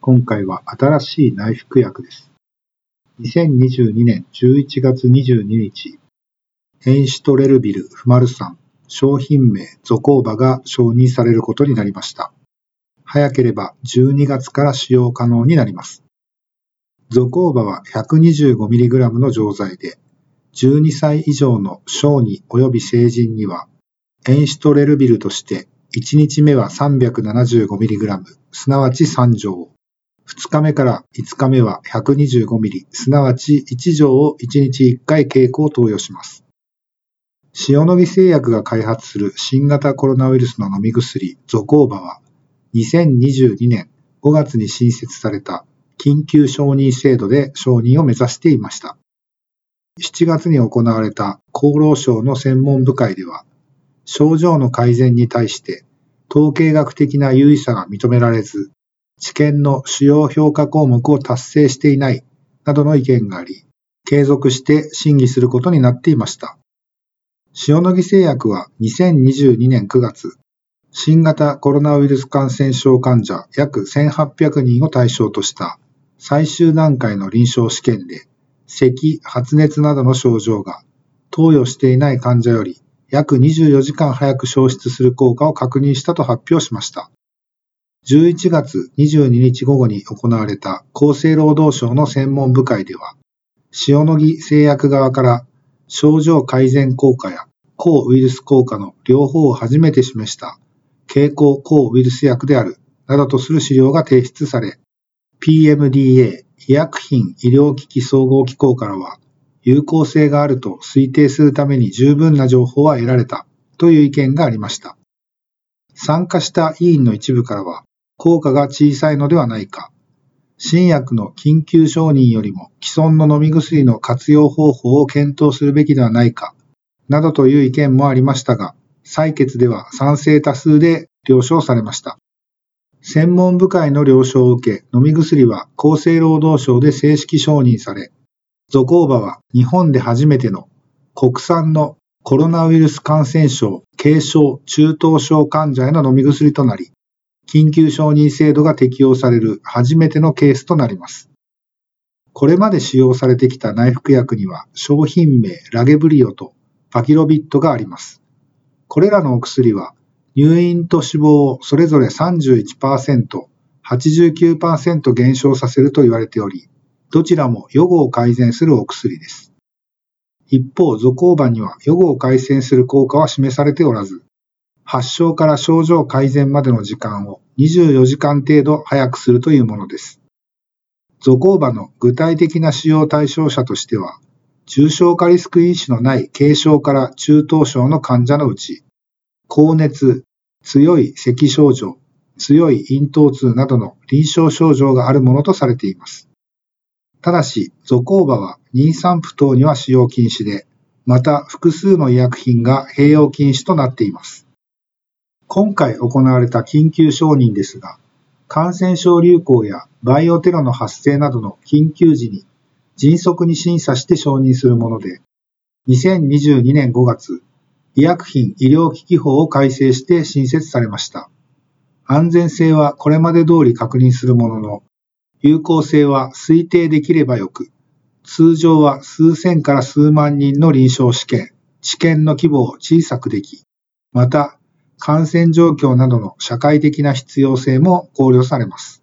今回は新しい内服薬です。2022年11月22日、エンシトレルビル・フマル酸、商品名ゾコーバが承認されることになりました。早ければ12月から使用可能になります。ゾコーバは 125mg の錠剤で、12歳以上の小児及び成人にはエンシトレルビルとして、1日目は 375mg、すなわち3錠。2日目から5日目は 125mg、すなわち1錠を1日1回稽古を投与します。塩野義製薬が開発する新型コロナウイルスの飲み薬ゾコーバは2022年5月に新設された緊急承認制度で承認を目指していました。7月に行われた厚労省の専門部会では症状の改善に対して統計学的な優位さが認められず、治験の主要評価項目を達成していないなどの意見があり、継続して審議することになっていました。塩野義製薬は2022年9月、新型コロナウイルス感染症患者約1800人を対象とした最終段階の臨床試験で、咳、発熱などの症状が投与していない患者より約24時間早く消失する効果を確認したと発表しました。11月22日午後に行われた厚生労働省の専門部会では、塩野義製薬側から症状改善効果や抗ウイルス効果の両方を初めて示した経口抗ウイルス薬であるなどとする資料が提出され、PMDA 医薬品医療機器総合機構からは有効性があると推定するために十分な情報は得られたという意見がありました。参加した委員の一部からは、効果が小さいのではないか、新薬の緊急承認よりも既存の飲み薬の活用方法を検討するべきではないか、などという意見もありましたが、採決では賛成多数で了承されました。専門部会の了承を受け、飲み薬は厚生労働省で正式承認され、ゾコーバは日本で初めての国産のコロナウイルス感染症軽症中等症患者への飲み薬となり、緊急承認制度が適用される初めてのケースとなります。これまで使用されてきた内服薬には商品名ラゲブリオとパキロビットがあります。これらのお薬は入院と死亡をそれぞれ31%、89%減少させると言われており、どちらも予後を改善するお薬です。一方、ゾコーバには予後を改善する効果は示されておらず、発症から症状改善までの時間を24時間程度早くするというものです。ゾコーバの具体的な使用対象者としては、重症化リスク因子のない軽症から中等症の患者のうち、高熱、強い咳症状、強い咽頭痛などの臨床症状があるものとされています。ただし、ゾコーバは妊産婦等には使用禁止で、また複数の医薬品が併用禁止となっています。今回行われた緊急承認ですが、感染症流行やバイオテロの発生などの緊急時に迅速に審査して承認するもので、2022年5月、医薬品医療機器法を改正して新設されました。安全性はこれまで通り確認するものの、有効性は推定できればよく、通常は数千から数万人の臨床試験、治験の規模を小さくでき、また感染状況などの社会的な必要性も考慮されます。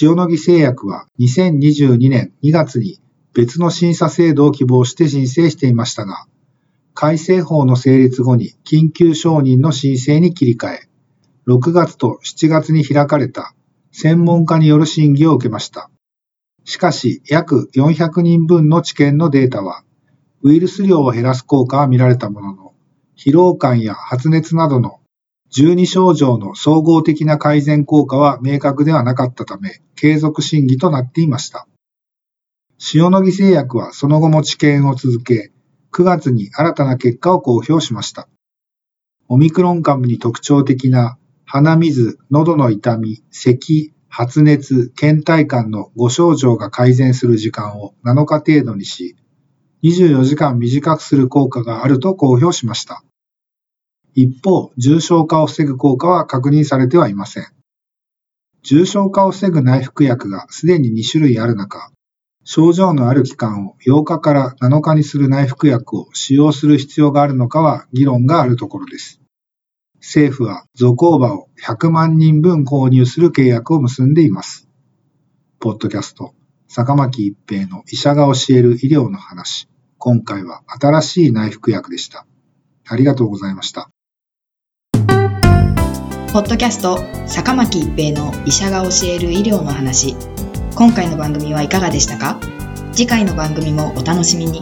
塩野義製薬は2022年2月に別の審査制度を希望して申請していましたが、改正法の成立後に緊急承認の申請に切り替え、6月と7月に開かれた専門家による審議を受けました。しかし、約400人分の治験のデータは、ウイルス量を減らす効果は見られたものの、疲労感や発熱などの12症状の総合的な改善効果は明確ではなかったため、継続審議となっていました。塩野義製薬はその後も治験を続け、9月に新たな結果を公表しました。オミクロン株に特徴的な鼻水、喉の痛み、咳、発熱、倦怠感の5症状が改善する時間を7日程度にし、24時間短くする効果があると公表しました。一方、重症化を防ぐ効果は確認されてはいません。重症化を防ぐ内服薬がすでに2種類ある中、症状のある期間を8日から7日にする内服薬を使用する必要があるのかは議論があるところです。政府はゾコーバを100万人分購入する契約を結んでいます。ポッドキャスト、坂巻一平の医者が教える医療の話。今回は新しい内服薬でした。ありがとうございました。ポッドキャスト坂巻一平の医者が教える医療の話今回の番組はいかがでしたか？次回の番組もお楽しみに